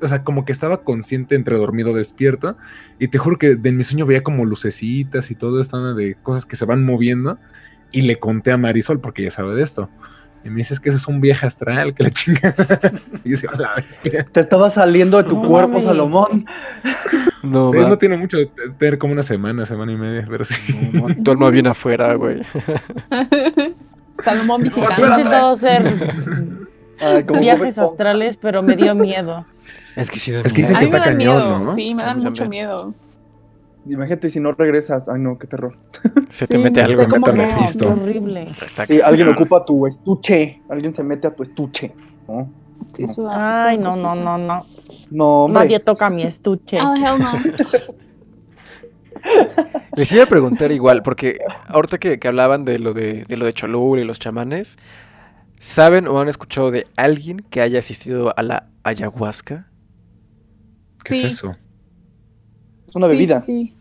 O sea, como que estaba consciente entre dormido despierto. Y te juro que de en mi sueño veía como lucecitas y todo esto de cosas que se van moviendo. Y le conté a Marisol, porque ella sabe de esto. Y me dices que eso es un viaje astral, que la [laughs] chingada. Y yo decía, la bestia. Te estaba saliendo de tu No cuerpo. Salomón. No, Sí, no tiene mucho, de tener como una semana, semana y media, pero sí. No, no, tu alma viene afuera, güey. [laughs] Salomón No, [laughs] Ay, como Bob viajes astrales, pero me dio miedo. [laughs] Es que sí, Es que dicen que está dan cañón, miedo, ¿no? sí, me dan mucho miedo. Imagínate si no regresas. Ay, no, qué terror. Se te Sí, mete no algo. Mephisto. Qué horrible. Sí, alguien ocupa tu estuche. Alguien se mete a tu estuche. No, Sí, eso da- Ay, no, no, no, no. no hombre. Nadie toca mi estuche. Oh, hell no. [laughs] Les iba a preguntar igual, porque ahorita que, que hablaban de lo de, de lo de Cholula y los chamanes, ¿saben o han escuchado de alguien que haya asistido a la ayahuasca? ¿Qué Sí. es eso? Es una Sí, bebida. Sí.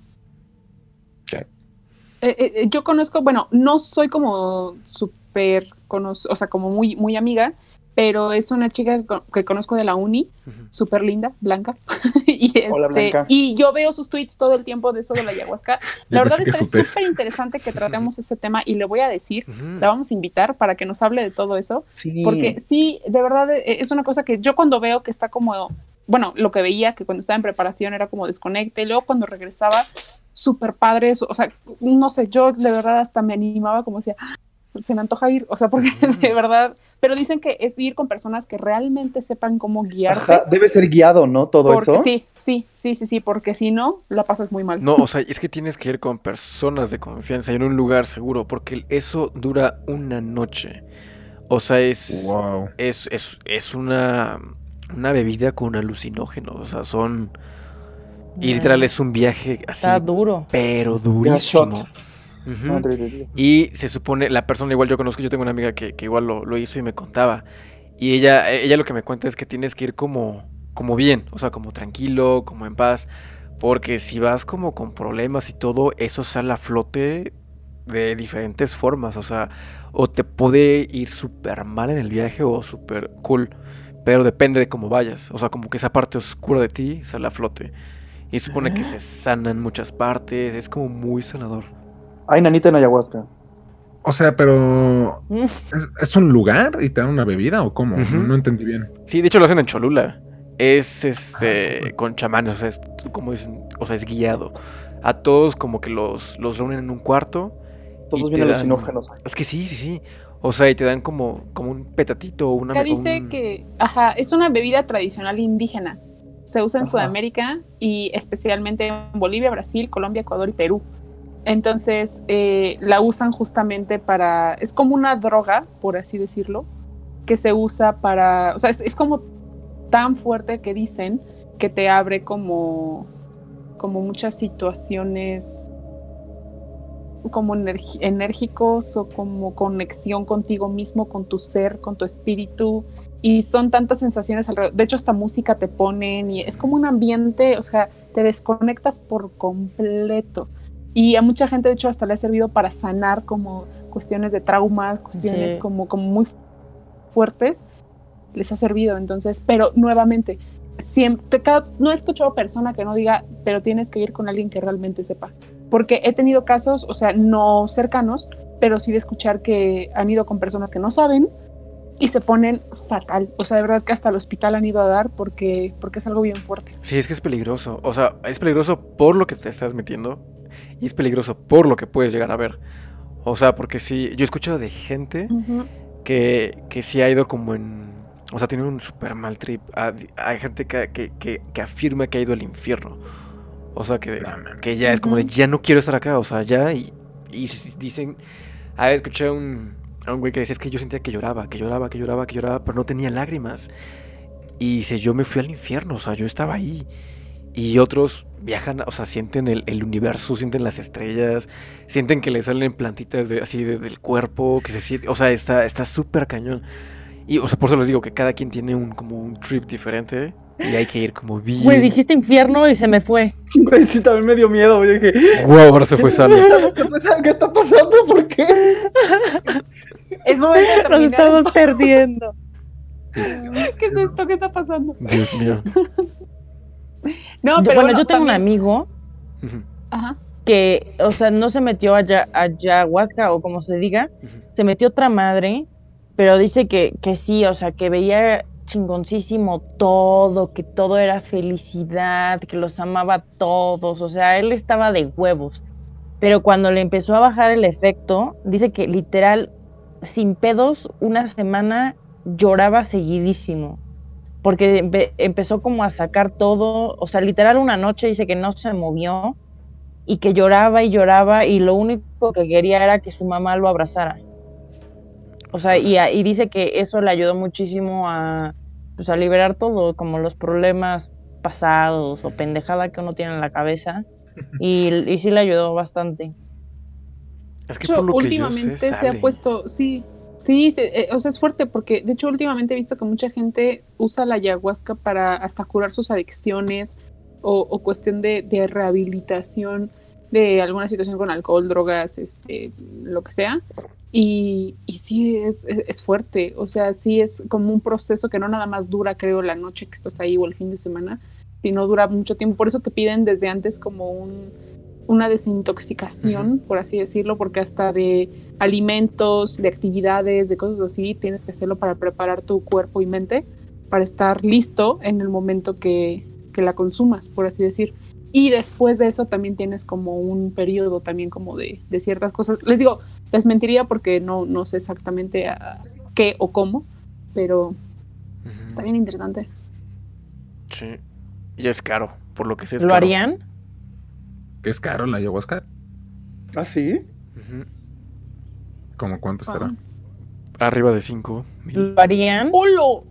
Eh, eh, eh, yo conozco, bueno, no soy como súper, o sea, como muy, muy amiga, pero es una chica que, con- que conozco de la uni, súper linda, blanca. [laughs] y, Hola, este, Blanca. y yo veo sus tweets todo el tiempo de eso de la ayahuasca. [laughs] La Yo verdad es súper interesante que tratemos ese tema y le voy a decir, la vamos a invitar para que nos hable de todo eso. Sí. Porque sí, de verdad eh, es una cosa que yo cuando veo que está como, bueno, lo que veía que cuando estaba en preparación era como desconecte, y luego cuando regresaba, súper padre, eso, o sea, no sé, yo de verdad hasta me animaba como decía, "Ah, se me antoja ir, o sea, porque [laughs] de verdad, pero dicen que es ir con personas que realmente sepan cómo guiarte. Ajá, debe ser guiado, ¿no? Todo porque eso. sí, sí, sí, sí, sí, porque si no, la pasas muy mal. No, o sea, es que tienes que ir con personas de confianza y en un lugar seguro, porque eso dura una noche. O sea, es, Wow. es, es, es una, una bebida con alucinógenos. O sea, son. Y literal es un viaje así, Está duro. pero durísimo. Y se supone, la persona igual yo conozco, yo tengo una amiga que, que igual lo, lo hizo y me contaba. Y ella, ella lo que me cuenta es que tienes que ir como, como bien, o sea, como tranquilo, como en paz. Porque si vas como con problemas y todo, eso sale a flote de diferentes formas. O sea, o te puede ir súper mal en el viaje o súper cool. Pero depende de cómo vayas. O sea, como que esa parte oscura de ti sale a flote. Y se supone que se sanan muchas partes. Es como muy sanador. Hay nanita en ayahuasca. O sea, pero. Mm. ¿es, es un lugar y te dan una bebida o cómo? No, no entendí bien. Sí, de hecho lo hacen en Cholula. Es este Ah, con chamanes, o sea, es como dicen, o sea, es guiado. A todos como que los, los reúnen en un cuarto. Todos y te bien dan- alucinógenos. Es que sí, sí, sí. O sea, y te dan como, como un petatito o una Acá dice un- que, ajá, es una bebida tradicional indígena. Se usa en Ajá. Sudamérica y especialmente en Bolivia, Brasil, Colombia, Ecuador y Perú. Entonces eh, la usan justamente para, es como una droga, por así decirlo, que se usa para, o sea, es, como tan fuerte que dicen que te abre como, como muchas situaciones como enérgicos o como conexión contigo mismo, con tu ser, con tu espíritu. Y son tantas sensaciones alrededor. De hecho, esta música te ponen y es como un ambiente, o sea, te desconectas por completo. Y a mucha gente, de hecho, hasta le ha servido para sanar como cuestiones de trauma, cuestiones Sí. como, como muy fuertes. Les ha servido, entonces, pero nuevamente, siempre, cada- no he escuchado persona que no diga, pero tienes que ir con alguien que realmente sepa porque he tenido casos, o sea, no cercanos, pero sí de escuchar que han ido con personas que no saben y se ponen fatal. O sea, de verdad que hasta el hospital han ido a dar porque, porque es algo bien fuerte. Sí, es que es peligroso. O sea, es peligroso por lo que te estás metiendo y es peligroso por lo que puedes llegar a ver. O sea, porque sí, yo he escuchado de gente que, que sí ha ido como en... O sea, tiene un super mal trip. Ha- Hay gente que, que, que- que afirma que ha ido al infierno. O sea, que, No, que ya es como de, ya no quiero estar acá. O sea, ya. Y, y dicen... A ver, escuché a un, a un güey que decía, es que yo sentía que lloraba, que lloraba, que lloraba, que lloraba, pero no tenía lágrimas. Y dice, yo me fui al infierno, o sea, yo estaba ahí. Y otros viajan, o sea, sienten el, el universo, sienten las estrellas, sienten que le salen plantitas de, así de- del cuerpo, que se siente, o sea, está está súper cañón. Y, o sea, por eso les digo que cada quien tiene un, como un trip diferente y hay que ir como bien. Güey, dijiste infierno y se me fue. Güey, sí, también me dio miedo. güey, dije, Guau, ahora se fue Salo. [laughs] ¿qué está pasando? ¿Por qué? Es momento de Nos estamos perdiendo. [laughs] ¿Qué es esto? ¿Qué está pasando? Dios mío. No, Yo- pero bueno, yo tengo un amigo Ajá. que, o sea, no se metió a, ya- a ayahuasca o como se diga, se metió otra madre, pero dice que, que sí, o sea, que veía chingoncísimo todo, que todo era felicidad, que los amaba a todos, o sea, él estaba de huevos. Pero cuando le empezó a bajar el efecto, dice que literal, sin pedos, una semana lloraba seguidísimo. Porque empe- empezó como a sacar todo, o sea, literal una noche dice que no se movió y que lloraba y lloraba y lo único que quería era que su mamá lo abrazara. O sea, y, a- y dice que eso le ayudó muchísimo a, pues, a liberar todo, como los problemas pasados o pendejada que uno tiene en la cabeza. [laughs] Y, y sí le ayudó bastante. Es que De hecho, por lo que yo últimamente sé, se ha puesto, sí, sí, se- eh, o sea, es fuerte porque de hecho últimamente he visto que mucha gente usa la ayahuasca para hasta curar sus adicciones o, o cuestión de, de rehabilitación de alguna situación con alcohol, drogas, este, lo que sea. Y, y sí, es, es, es fuerte, o sea, sí es como un proceso que no nada más dura, creo, la noche que estás ahí o el fin de semana, sino dura mucho tiempo. Por eso te piden desde antes como un, una desintoxicación, por así decirlo, porque hasta de alimentos, de actividades, de cosas así, tienes que hacerlo para preparar tu cuerpo y mente para estar listo en el momento que, que la consumas, por así decir. Y después de eso también tienes como un periodo también como de, de ciertas cosas. Les digo, les mentiría porque no, no sé exactamente a qué o cómo, pero está bien interesante. Sí. Y es caro, por lo que sé es ¿Lo caro. harían? ¿Que es caro la ayahuasca? ¿Ah, sí? ¿Cómo cuánto estará? Arriba de 5 mil. ¿Lo harían? ¡Holo!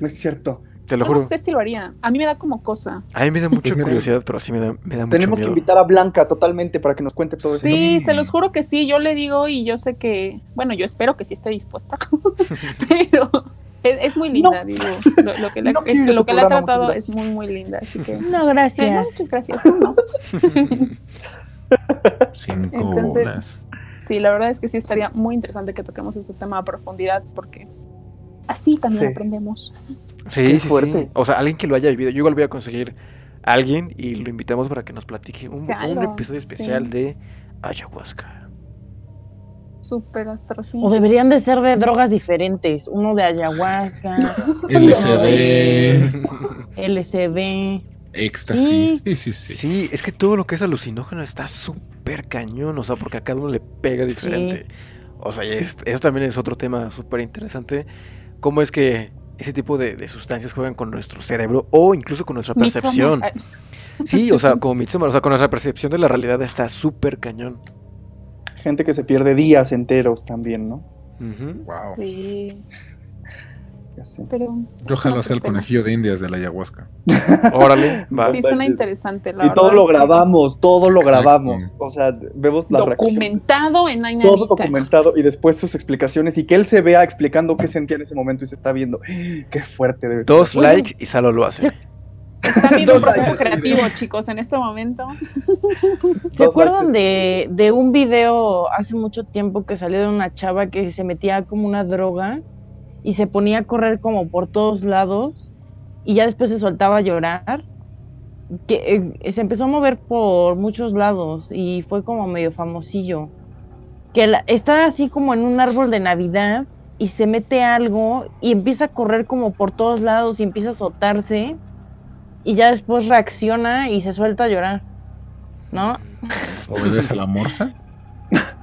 No es cierto. Te lo No, juro. sé si lo haría. A mí me da como cosa. A mí me da mucha Pues mira. curiosidad, pero sí me da, me da mucho Tenemos que invitar a Blanca totalmente para que nos cuente todo esto. Sí, No. se los juro que sí, yo le digo y yo sé que, bueno, yo espero que sí esté dispuesta, [laughs] pero es, es muy linda, digo, lo, lo que, la, No a lo que le ha tratado es muy, muy linda, así que... No, Eh, no, gracias. muchas gracias, no, no. [laughs] Cinco [laughs] Entonces- bolas. Sí, la verdad es que sí estaría muy interesante que toquemos ese tema a profundidad porque así también Sí. aprendemos. Sí, Qué sí, sí. fuerte. O sea, alguien que lo haya vivido. Yo igual voy a conseguir a alguien y lo invitamos para que nos platique un, Claro, un episodio especial sí. de ayahuasca. Súper astro, sí. O deberían de ser de drogas diferentes. Uno de ayahuasca, [laughs] LSD, LSD. Éxtasis. Sí, sí, sí. Sí, es que todo lo que es alucinógeno está súper cañón, o sea, porque a cada uno le pega diferente. O sea, y es- eso también es otro tema súper interesante. Cómo es que ese tipo de, de sustancias juegan con nuestro cerebro o incluso con nuestra percepción. Midsommar. Sí, o sea, como Midsommar, o sea, con nuestra percepción de la realidad está súper cañón. Gente que se pierde días enteros también, ¿no? Wow. Sí, Ya sé. pero... Yo ojalá sea el conejillo de indias de la ayahuasca. [laughs] Órale, va. Sí, suena interesante. La Y todo verdad lo grabamos, todo lo Exacto. grabamos. O sea, vemos la reacción. Documentado en. Todo documentado y después sus explicaciones y que él se vea explicando qué sentía en ese momento y se está viendo. [gasps] Qué fuerte debe ser. Dos Bueno. likes y Salo lo hace. Está viendo un proceso creativo, chicos, en este momento. ¿Se acuerdan de, de un video hace mucho tiempo que salió de una chava que se metía como una droga y se ponía a correr como por todos lados y ya después se soltaba a llorar? Que eh, se empezó a mover por muchos lados y fue como medio famosillo. Que la- está así como en un árbol de Navidad y se mete algo y empieza a correr como por todos lados y empieza a azotarse y ya después reacciona y se suelta a llorar. ¿No? ¿Obedece a la morsa? [laughs]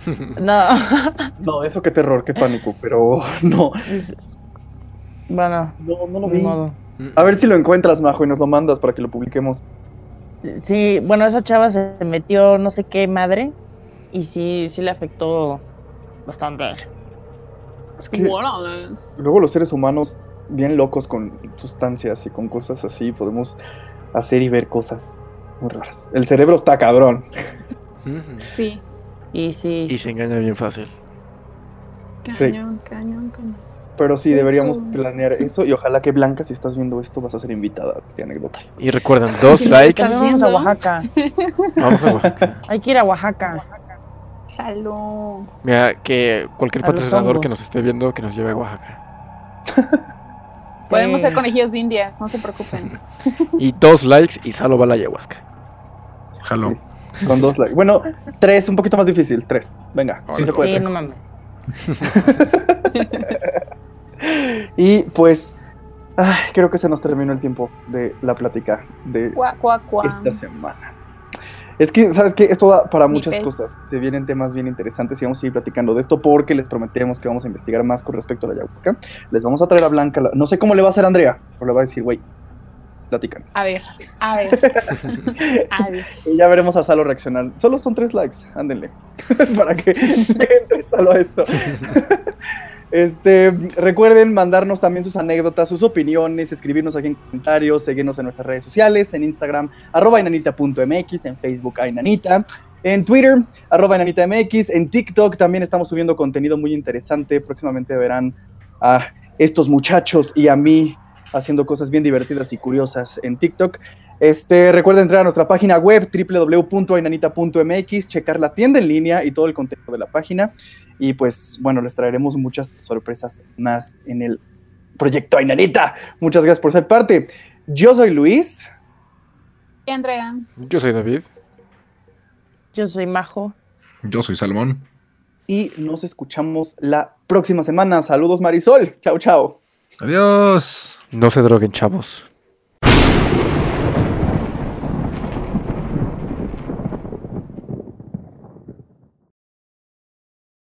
[laughs] No. [laughs] No, eso qué terror, qué pánico, pero [laughs] no. Es- Bueno, No, no lo vi. modo. A ver si lo encuentras, Majo, y nos lo mandas para que lo publiquemos. Sí, bueno, esa chava se metió no sé qué madre y sí, sí le afectó bastante. Es que luego los seres humanos, bien locos con sustancias y con cosas así, podemos hacer y ver cosas muy raras. El cerebro está cabrón. Sí. Y sí, Y se engaña bien fácil. Sí. Cañón, cañón, cañón. Pero sí, Eso. deberíamos planear eso y ojalá que Blanca, si estás viendo esto, vas a ser invitada a este anecdotario. Y recuerden, dos Sí, likes. vamos a? Oaxaca. [laughs] Vamos a Oaxaca. Hay que ir a Oaxaca. Jalo. Mira, que cualquier A patrocinador que nos esté viendo, que nos lleve a Oaxaca. [laughs] Podemos ser conejillos de indias, no se preocupen. [laughs] Y dos likes y Salo va a la ayahuasca. Jalo. Con dos likes. Bueno, tres, un poquito más difícil. Tres. Venga, sí se puede Sí, ser. no mames. [laughs] y pues, ay, creo que se nos terminó el tiempo de la plática de Cuá, cuá, cuá. esta semana. Es que, ¿sabes qué? Esto da para Mi muchas pez. cosas. Se vienen temas bien interesantes y vamos a seguir platicando de esto porque les prometemos que vamos a investigar más con respecto a la ayahuasca. Les vamos a traer a Blanca. la- No sé cómo le va a hacer a Andrea, pero le va a decir, güey, platícanos. A ver, a ver. [laughs] A ver. Y ya veremos a Salo reaccionar. Solo son tres likes, ándenle. [laughs] para que entre Salo a esto. [laughs] Este, recuerden mandarnos también sus anécdotas, sus opiniones, escribirnos aquí en comentarios, seguirnos en nuestras redes sociales, en Instagram, arroba inanita.mx, en Facebook a Inanita, en Twitter, arroba inanita.mx, en TikTok también estamos subiendo contenido muy interesante. Próximamente verán a estos muchachos y a mí haciendo cosas bien divertidas y curiosas en TikTok. Este, recuerden entrar a nuestra página web www.ainanita.mx, checar la tienda en línea y todo el contenido de la página. Y pues bueno, les traeremos muchas sorpresas más en el proyecto Ainanita. Muchas gracias por ser parte. Yo soy Luis. Y Andrea. Yo soy David. Yo soy Majo. Yo soy Salmón. Y nos escuchamos la próxima semana. Saludos Marisol. Chao, chao. Adiós. No se droguen, chavos.